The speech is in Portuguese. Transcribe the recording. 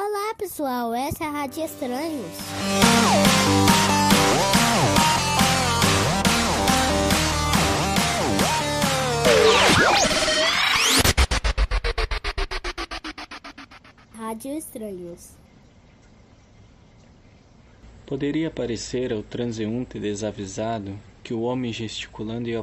Olá pessoal, essa é a Rádio Estranhos. Rádio Estranhos. Poderia parecer ao transeunte desavisado que o homem gesticulando e